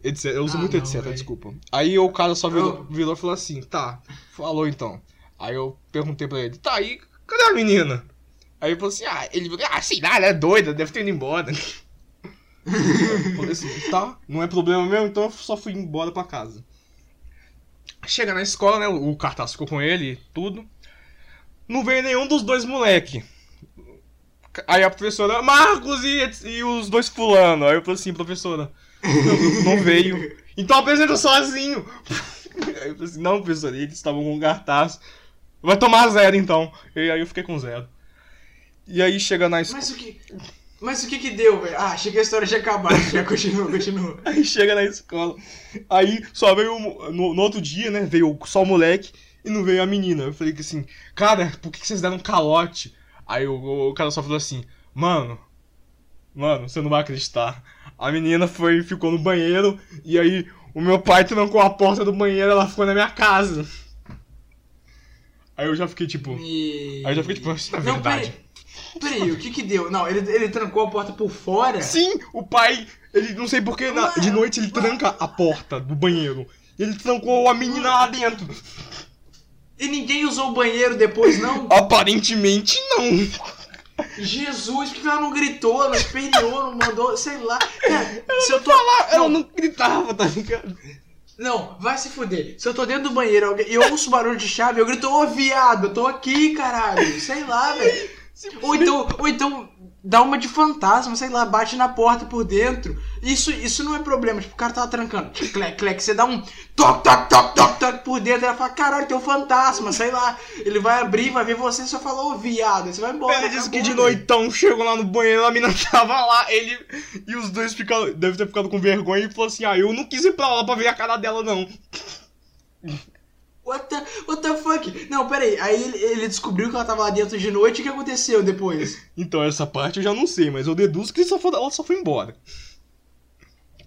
etc. Eu uso Ah, muito não, etc, desculpa. Aí o cara só virou, virou e falou assim, tá, falou então. Aí eu perguntei pra ele, tá, e cadê a menina? Aí ele falou assim, ah, ele ah, sei lá, ela é doida, deve ter ido embora. (laughs) Eu falei assim, tá, não é problema meu, então eu só fui embora pra casa. Chega na escola, né, o cartaz ficou com ele e tudo. Não veio nenhum dos dois moleque. Aí a professora, Marcos e, e os dois fulano. Aí eu falei assim, professora, não, não veio. Então apresenta sozinho. (laughs) Aí eu falei assim, não, professora, eles estavam com cartaz. Vai tomar zero então. E aí eu fiquei com zero. E aí chega na escola. Mas o que. Mas o que que deu, velho? Ah, achei que a história tinha acabado. Já continua, continua. (laughs) Aí chega na escola. Aí só veio. No, no outro dia, né? Veio só o moleque e não veio a menina. Eu falei que assim, cara, por que que vocês deram um calote? Aí o, o cara só falou assim, mano. Mano, você não vai acreditar. A menina foi ficou no banheiro e aí o meu pai trancou a porta do banheiro ela ficou na minha casa. Aí eu já fiquei tipo. E... Aí eu já fiquei tipo, isso é Não, verdade. peraí. Peraí, o que que deu? Não, ele, ele trancou a porta por fora? Sim, o pai, ele não sei porque na- de noite ele tranca a porta do banheiro. Ele trancou a menina lá dentro. E ninguém usou o banheiro depois, não? (laughs) Aparentemente não. Jesus, por que ela não gritou, não espelhou, não mandou, sei lá. Cara, se eu tô. Ela não gritava, tá ligado? Não, vai se fuder. Se eu tô dentro do banheiro alguém- e eu ouço barulho de chave, eu grito, ô viado, eu tô aqui, caralho. Sei lá, velho. Ou então, ou então dá uma de fantasma, sei lá, bate na porta por dentro. Isso, isso não é problema. Tipo, o cara tava trancando. Clec, clec, você dá um toc, toc, toc, toc, toc por dentro. Ela fala, caralho, tem um fantasma, sei lá. Ele vai abrir, vai ver você e só fala, ô viado. Você vai embora. Ele disse que de noitão chegou lá no banheiro, a menina (laughs) tava lá, ele e os dois ficaram, deve ter ficado com vergonha e falou assim: "Ah, eu não quis ir pra lá pra ver a cara dela não". What the, what the fuck? Não, peraí. Aí ele, ele descobriu que ela tava lá dentro de noite. O que aconteceu depois? (laughs) Então essa parte eu já não sei, mas eu deduzo que só foi- ela só foi embora.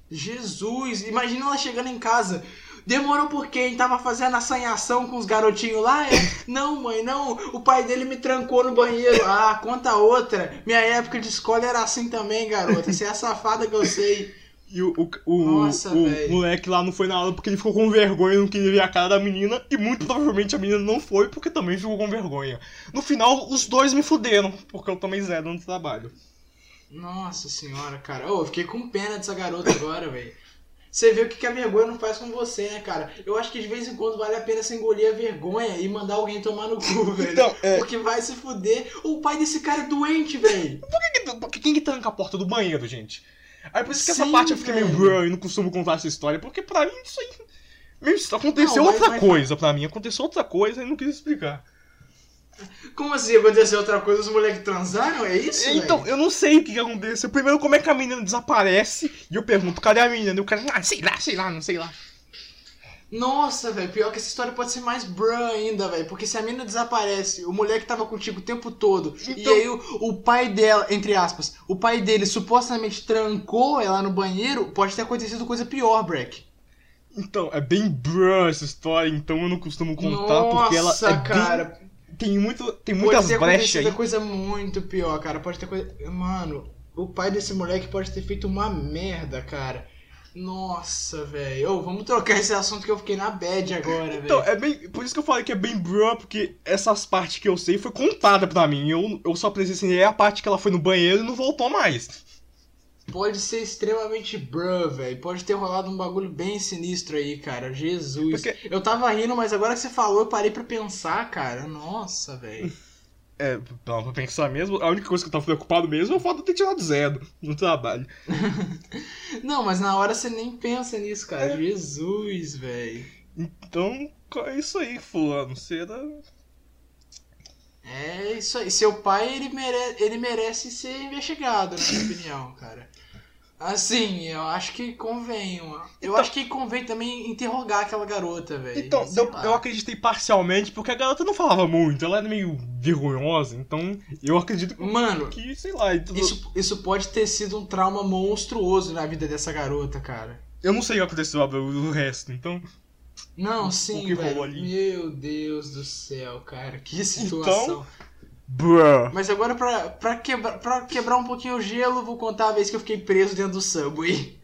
Jesus, imagina ela chegando em casa. Demorou por quem? Tava fazendo assanhação com os garotinhos lá? É? (laughs) Não, mãe, não. O pai dele me trancou no banheiro. Ah, conta outra. Minha época de escola era assim também, garota. Você é a safada que eu sei. E o, o, o, Nossa, o moleque lá não foi na aula porque ele ficou com vergonha e não queria ver a cara da menina. E muito provavelmente a menina não foi porque também ficou com vergonha. No final, os dois me fuderam, porque eu tomei zero no trabalho. Nossa senhora, cara. Ô, eu fiquei com pena dessa garota agora, velho. Você vê o que, a vergonha não faz com você, né, cara? Eu acho que de vez em quando vale a pena você engolir a vergonha e mandar alguém tomar no cu, velho. Então, é. Porque vai se fuder. O pai desse cara é doente, velho. Por que, que- por que- quem que tranca a porta do banheiro, gente? Aí por isso que essa Sim, parte eu fiquei meio bruh e não costumo contar essa história, porque pra mim isso aí. Meu, isso aconteceu Não, mas- outra mas- coisa pra mim, aconteceu outra coisa e não quis explicar. Como assim aconteceu outra coisa? Os moleques transaram? É isso? Então, velho? eu não sei o que, que aconteceu. Primeiro, como é que a menina desaparece? E eu pergunto, cadê a menina? E o cara, ah, sei lá, sei lá, não sei lá. Nossa, velho, pior que essa história pode ser mais bruh ainda, velho. Porque se a mina desaparece, o moleque tava contigo o tempo todo, e Então- aí o, o pai dela, entre aspas, o pai dele supostamente trancou ela no banheiro, pode ter acontecido coisa pior, Breck. Então, é bem bruh essa história, então eu não costumo contar, porque ela Nossa, é bem- cara, Tem, muito, tem pode muitas ter brechas acontecido aí. coisa muito pior, cara. Pode ter coisa. Mano, o pai desse moleque pode ter feito uma merda, cara. Nossa, velho. Ô, vamos trocar esse assunto que eu fiquei na bad agora, velho. Então, é bem. Por isso que eu falei que é bem bruh, porque essas partes que eu sei foi contada pra mim. Eu, eu só presenciei a parte que ela foi no banheiro e não voltou mais. Pode ser extremamente bruh, velho. Pode ter rolado um bagulho bem sinistro aí, cara. Jesus. Porque- Eu tava rindo, mas agora que você falou, eu parei pra pensar, cara. Nossa, velho. É, pra, pra pensar mesmo, a única coisa que eu tava preocupado mesmo é o fato de ter tirado zero no trabalho. (laughs) Não, mas na hora você nem pensa nisso, cara. É. Jesus, velho. Então, é isso aí, fulano. Você era. É isso aí. Seu pai, ele, mere... ele merece ser investigado, na minha opinião, cara. Assim, eu acho que convém. Eu Então- acho que convém também interrogar aquela garota, velho. Então, eu, eu acreditei parcialmente, porque a garota não falava muito, ela era meio vergonhosa, então eu acredito que- Mano, que, sei lá, tudo- isso, isso pode ter sido um trauma monstruoso na vida dessa garota, cara. eu não sei o que aconteceu o resto, então. Não, sim, velho. Meu Deus do céu, cara. Que situação. Bruh. Mas agora, pra, pra, quebra, pra quebrar um pouquinho o gelo, vou contar a vez que eu fiquei preso dentro do Subway.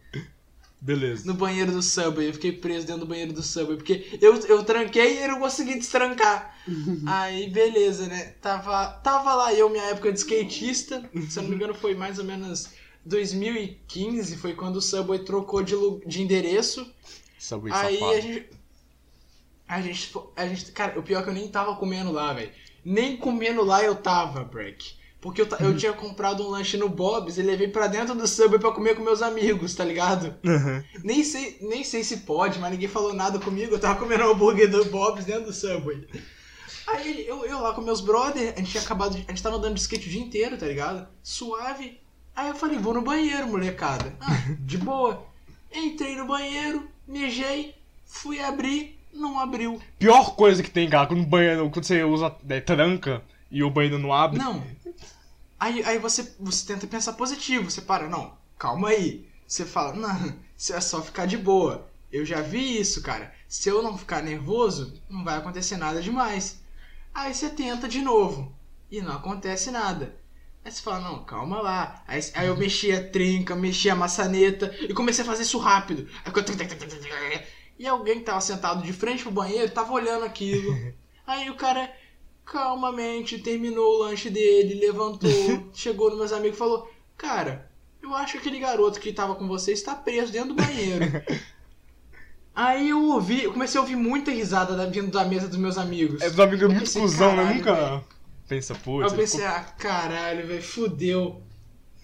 Beleza. No banheiro do Subway. Eu fiquei preso dentro do banheiro do Subway. Porque eu, eu tranquei e eu não consegui destrancar. (laughs) Aí, beleza, né? Tava, tava lá eu, minha época de skatista. Se eu não me engano, foi mais ou menos 2015. Foi quando o Subway trocou de, de endereço. Subway Aí safado. a gente. A gente. A gente. Cara, o pior é que eu nem tava comendo lá, velho. Nem comendo lá eu tava, Break. Porque eu, eu tinha comprado um lanche no Bob's e levei pra dentro do Subway pra comer com meus amigos, tá ligado? Aham. Nem sei, nem sei se pode, mas ninguém falou nada comigo. Eu tava comendo um hambúrguer do Bob's dentro do Subway. Aí eu, eu lá com meus brothers, a gente tinha acabado. de- A gente tava andando de skate o dia inteiro, tá ligado? Suave. Aí eu falei, vou no banheiro, molecada. Ah, de boa. Entrei no banheiro, mijei, fui abrir, não abriu. Pior coisa que tem, cara, quando banheiro, quando você usa é, tranca e o banheiro não abre. Não. Aí, aí você, você tenta pensar positivo. Você para, não, calma aí. Você fala, não, isso é só ficar de boa. Eu já vi isso, cara. Se eu não ficar nervoso, não vai acontecer nada demais. Aí você tenta de novo. E não acontece nada. Aí você fala, não, calma lá. Aí, aí eu mexi a trinca, mexi a maçaneta e comecei a fazer isso rápido. Aí eu- E alguém que tava sentado de frente pro banheiro tava olhando aquilo. (laughs) Aí o cara calmamente terminou o lanche dele, levantou, (laughs) chegou nos meus amigos e falou: Cara, eu acho que aquele garoto que tava com você está preso dentro do banheiro. (laughs) Aí eu ouvi, eu comecei a ouvir muita risada da- vindo da mesa dos meus amigos. É, os amigos é muito cuzão, né? Nunca velho. pensa, putz. eu pensei, ah, caralho, velho, fudeu.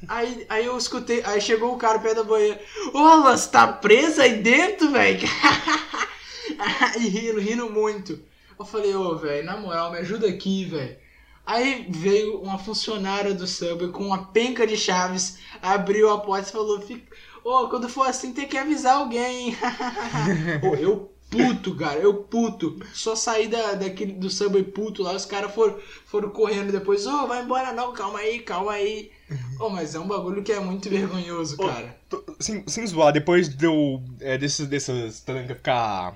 Aí, aí eu escutei, aí chegou o cara perto da banheira. Ô, você tá preso aí dentro, velho? (laughs) e rindo, rindo muito. Eu falei, ô, velho, na moral, me ajuda aqui, velho. Aí veio uma funcionária do Subway com uma penca de chaves, abriu a porta e falou, "Fica- ô, quando for assim tem que avisar alguém. (laughs) Ô, eu puto, cara, eu puto. Só saí da, daquele, do Subway puto lá, os caras foram, foram correndo depois, ô, vai embora não, calma aí, calma aí. Ô, mas é um bagulho que é muito vergonhoso, Ô, cara. Tô- Sem, sem zoar, depois de eu, é, desses, dessas trancas ficar,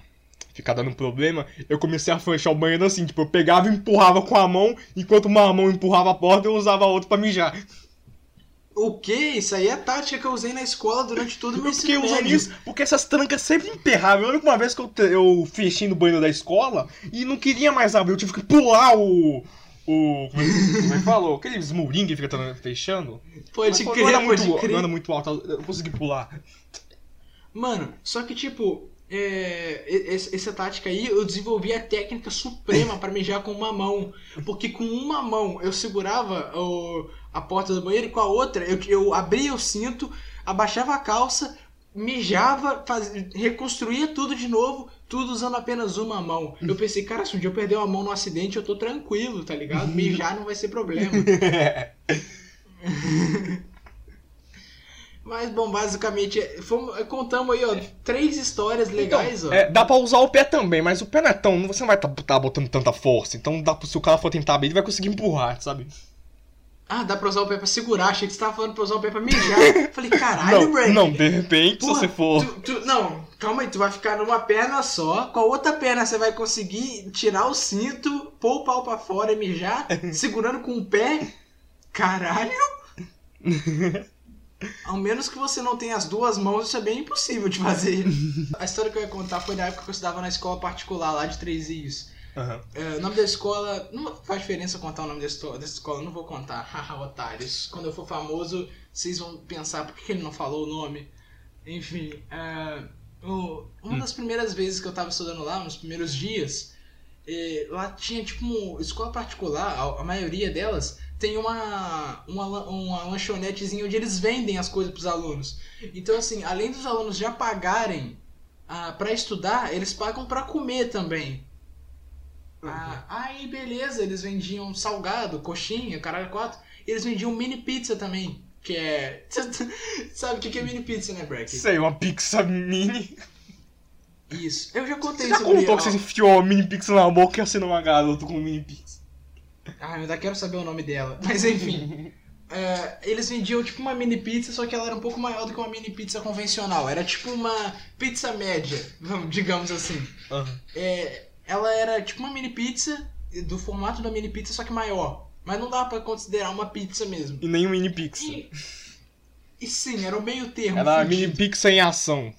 ficar dando problema, eu comecei a fechar o banheiro assim, tipo, eu pegava e empurrava com a mão, enquanto uma mão empurrava a porta, eu usava a outra pra mijar. O que? Isso aí é a tática que eu usei na escola durante todo o meu ensino usando médio. isso porque essas trancas sempre emperravam. Eu lembro uma vez que eu, eu fechei no banheiro da escola e não queria mais abrir. Eu tive que pular o. O. Como é, que- como é que falou? Aqueles murinhos que fica fechando. Pode Mas crer, não era, pode muito, crer. não era muito alto, eu consegui pular. Mano, só que tipo, é, essa tática aí eu desenvolvi a técnica suprema pra mijar com uma mão. Porque com uma mão eu segurava o- a porta do banheiro e com a outra eu, eu abria o cinto, abaixava a calça, mijava, faz, reconstruía tudo de novo, tudo usando apenas uma mão. Eu pensei, cara, se um dia eu perder uma mão no acidente, eu tô tranquilo, tá ligado? (laughs) Mijar não vai ser problema. (laughs) Mas, bom, basicamente, é, fomos- contamos aí, ó, três histórias legais, ó. É, dá pra usar o pé também, mas o pé não é tão. Você não vai estar tá, botando tanta força. Então dá, pra- se o cara for tentar abrir, ele vai conseguir empurrar, sabe? Ah, dá pra usar o pé pra segurar. Achei que você tava falando pra usar o pé pra mijar. Falei, caralho, não, Break. não, de repente, Porra, se você for. tu- tu- não, calma aí, tu vai ficar numa perna só. Com a outra perna você vai conseguir tirar o cinto, pôr o pau pra fora e mijar, (laughs) segurando com o pé. Caralho! (laughs) Ao menos que você não tenha as duas mãos, isso é bem impossível de fazer. (laughs) A história que eu ia contar foi da época que eu estudava na escola particular lá de Três Rios. Aham. É, o nome da escola. Não faz diferença contar o nome dessa dessa escola, não vou contar. (laughs) Haha, otários. Quando eu for famoso, vocês vão pensar por que ele não falou o nome. Enfim, é, o- uma das primeiras vezes que eu tava estudando lá, nos primeiros dias, é, lá tinha tipo uma escola particular, a, a maioria delas tem uma, uma, uma lanchonetezinha onde eles vendem as coisas pros alunos. Então, assim, além dos alunos já pagarem ah, para estudar, eles pagam para comer também. Ah, aí beleza, eles vendiam salgado, coxinha, caralho quatro. E eles vendiam mini pizza também. Que é. (laughs) Sabe o que que é mini pizza, né, Breck? Sei, uma pizza mini. Isso. Eu já contei Você já sobre contou que você enfiou uma mini pizza na boca e assinou uma garota com mini pizza? Ah, eu ainda quero saber o nome dela. (laughs) Mas enfim. é, eles vendiam tipo uma mini pizza, só que ela era um pouco maior do que uma mini pizza convencional. Era tipo uma pizza média, digamos assim. Aham. É, ela era tipo uma mini pizza, do formato da mini pizza, só que maior. Mas não dá pra considerar uma pizza mesmo. E nem um mini pizza. E, e sim, era o meio termo. Era a fudido. mini pizza em ação.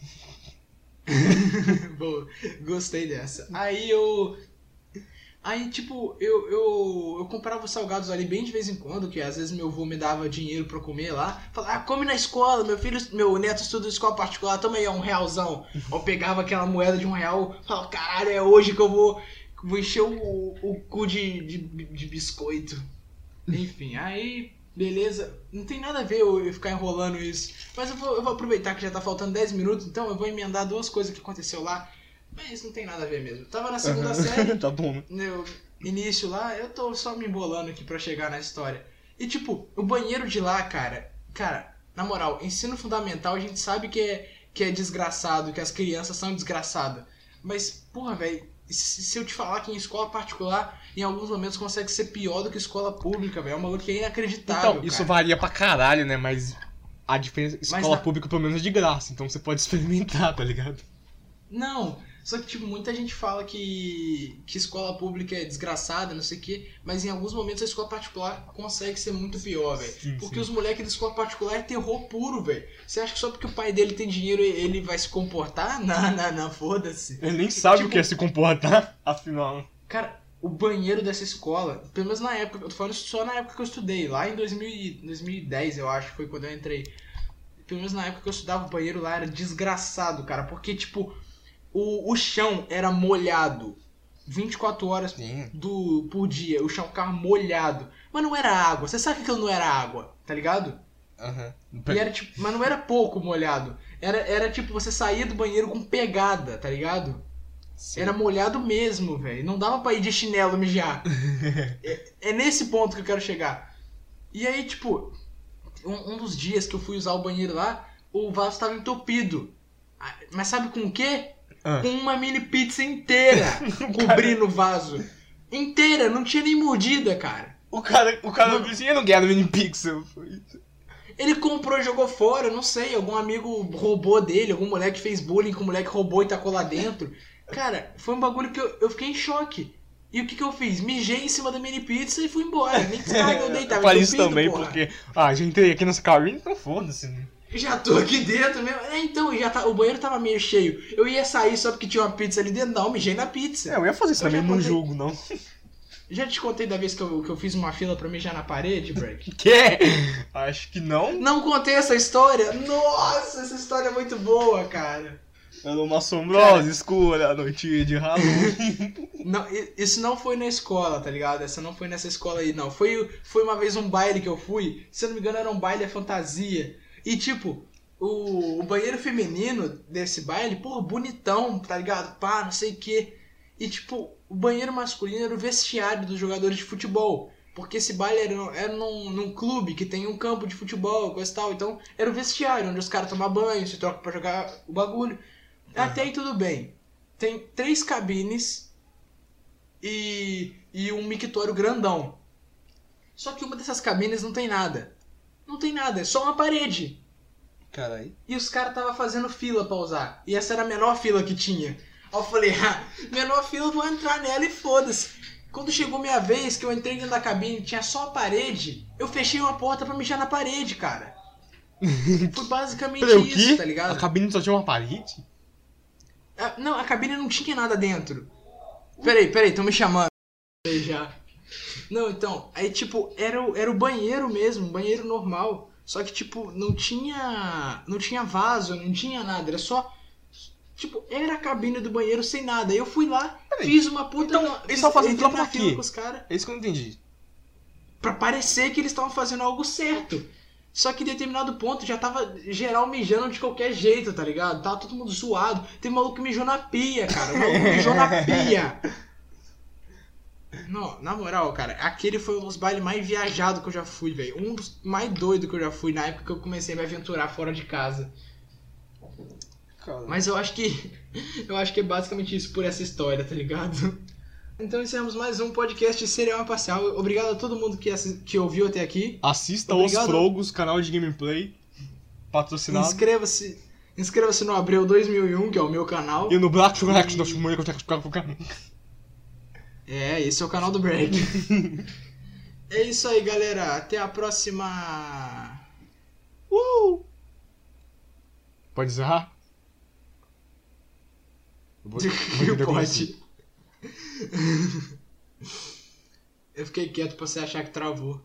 (laughs) Boa, gostei dessa. Aí eu. Aí, tipo, eu, eu, eu comprava os salgados ali bem de vez em quando, que às vezes meu avô me dava dinheiro pra comer lá. Falava, ah, come na escola, meu filho, meu neto estuda em escola particular, toma aí, ó, um realzão. Eu pegava aquela moeda de um real, falava, caralho, é hoje que eu vou, vou encher o, o cu de, de, de biscoito. Enfim, aí, beleza. Não tem nada a ver eu, eu ficar enrolando isso. Mas eu vou, eu vou aproveitar que já tá faltando 10 minutos, então eu vou emendar duas coisas que aconteceu lá. Mas não tem nada a ver mesmo. Tava na segunda série, (laughs) tá bom. no início lá, eu tô só me embolando aqui pra chegar na história. E tipo, o banheiro de lá, cara, cara, na moral, ensino fundamental a gente sabe que é, que é desgraçado, que as crianças são desgraçadas. Mas, porra, velho, se, se eu te falar que em escola particular, em alguns momentos consegue ser pior do que escola pública, velho. É uma coisa que é inacreditável. Então, isso cara. varia pra caralho, né? Mas a diferença. Escola na- pública pelo menos é de graça, então você pode (laughs) experimentar, tá ligado? Não, só que, tipo, muita gente fala que, que escola pública é desgraçada, não sei o quê, mas em alguns momentos a escola particular consegue ser muito pior, velho. Porque sim. os moleques da escola particular é terror puro, velho. Você acha que só porque o pai dele tem dinheiro ele vai se comportar? (laughs) Não, não, não, foda-se. Ele nem sabe Tipo- o que é se comportar, (laughs) afinal. Cara, o banheiro dessa escola, pelo menos na época, eu tô falando só na época que eu estudei, lá em 2000, e- 2010 eu acho, foi quando eu entrei. Pelo menos na época que eu estudava, o banheiro lá era desgraçado, cara, porque, tipo, o, o chão era molhado 24 horas Sim. do, por dia, o chão ficava molhado. Mas não era água, você sabe que aquilo não era água, tá ligado? Aham. E era, tipo, mas não era pouco molhado. Era, era tipo, você saía do banheiro com pegada, tá ligado? Sim. Era molhado mesmo, velho. Não dava pra ir de chinelo mijar. (laughs) é, é nesse ponto que eu quero chegar. E aí, tipo, um, um dos dias que eu fui usar o banheiro lá, o vaso tava entupido. Ah, Mas sabe com o quê? Ah. Com uma mini pizza inteira (laughs) cobrindo o vaso. Inteira, não tinha nem mordida, cara. O cara, o cara disse, eu não quero mini pixel. Ele comprou e jogou fora, não sei, algum amigo roubou dele, algum moleque fez bullying com o moleque roubou e tacou lá dentro. Cara, foi um bagulho que eu, eu fiquei em choque. E o que que eu fiz? Mijei em cima da mini pizza e fui embora. Nem (laughs) descarga eu deitava. Para isso também, porra. porque. Ah, já entrei aqui nessa cabine, então foda-se. né? Já tô aqui dentro mesmo. É, então, já tá, o banheiro tava meio cheio. Eu ia sair só porque tinha uma pizza ali dentro. Não, mijei na pizza. É, eu ia fazer isso Eu também num jogo, não. Já te contei da vez que eu, que eu fiz uma fila pra mijar na parede, Break? (laughs) Que? Acho que não. Não contei essa história? Nossa, essa história é muito boa, cara. Era uma sombrosa, escura, noite de Halloween. (laughs) Não, isso não foi na escola, tá ligado? Essa não foi nessa escola aí, não. Foi, foi uma vez um baile que eu fui. Se eu não me engano, era um baile à fantasia. E tipo, o, o banheiro feminino desse baile, porra, bonitão, tá ligado? Pá, não sei o quê. E tipo, o banheiro masculino era o vestiário dos jogadores de futebol. Porque esse baile era, era num, num clube que tem um campo de futebol, coisa e tal. Então, era o vestiário, onde os caras tomam banho, se trocam pra jogar o bagulho. Até aí tudo bem. Tem três cabines e, e um mictório grandão. Só que uma dessas cabines não tem nada. Não tem nada, é só uma parede. Caralho. E os caras tava fazendo fila pra usar. E essa era a menor fila que tinha. Aí eu falei, ah, menor fila, eu vou entrar nela e foda-se. Quando chegou minha vez, que eu entrei dentro da cabine tinha só a parede, eu fechei uma porta pra mijar na parede, cara. (laughs) Foi basicamente isso, tá ligado? A cabine só tinha uma parede? Ah, Não, a cabine não tinha nada dentro. Peraí, peraí, estão me chamando. Já. Não, então, aí tipo, era, o- era o banheiro mesmo, banheiro normal. Só que, tipo, não tinha. Não tinha vaso, não tinha nada, era só. Tipo, era a cabine do banheiro sem nada. Aí eu fui lá, Peraí, fiz uma puta. então, eles estavam fazendo fila quê? com os caras. É isso que eu não entendi. Pra parecer que eles estavam fazendo algo certo. Só que em determinado ponto já tava geral mijando de qualquer jeito, tá ligado? Tava todo mundo zoado. Tem maluco que mijou na pia, cara. O maluco mijou na (laughs) pia. Não, na moral, cara, aquele foi um dos bailes mais viajados que eu já fui, velho. Um dos mais doidos que eu já fui na época que eu comecei a me aventurar fora de casa. Cara. Mas eu acho que. (laughs) Eu acho que é basicamente isso por essa história, tá ligado? (laughs) Então encerramos mais um podcast Serial Imparcial. Obrigado a todo mundo que, que ouviu até aqui. Assista Obrigado. os Frogos, canal de gameplay. Patrocinado. Inscreva-se. Inscreva-se no Abreu 2001, que é o meu canal. E no Black Flag do É, esse é o canal do Break. (laughs) é isso aí, galera. Até a próxima. Uh! Pode encerrar? Eu vou- eu (laughs) vou assim. Pode. (laughs) Eu fiquei quieto pra você achar que travou.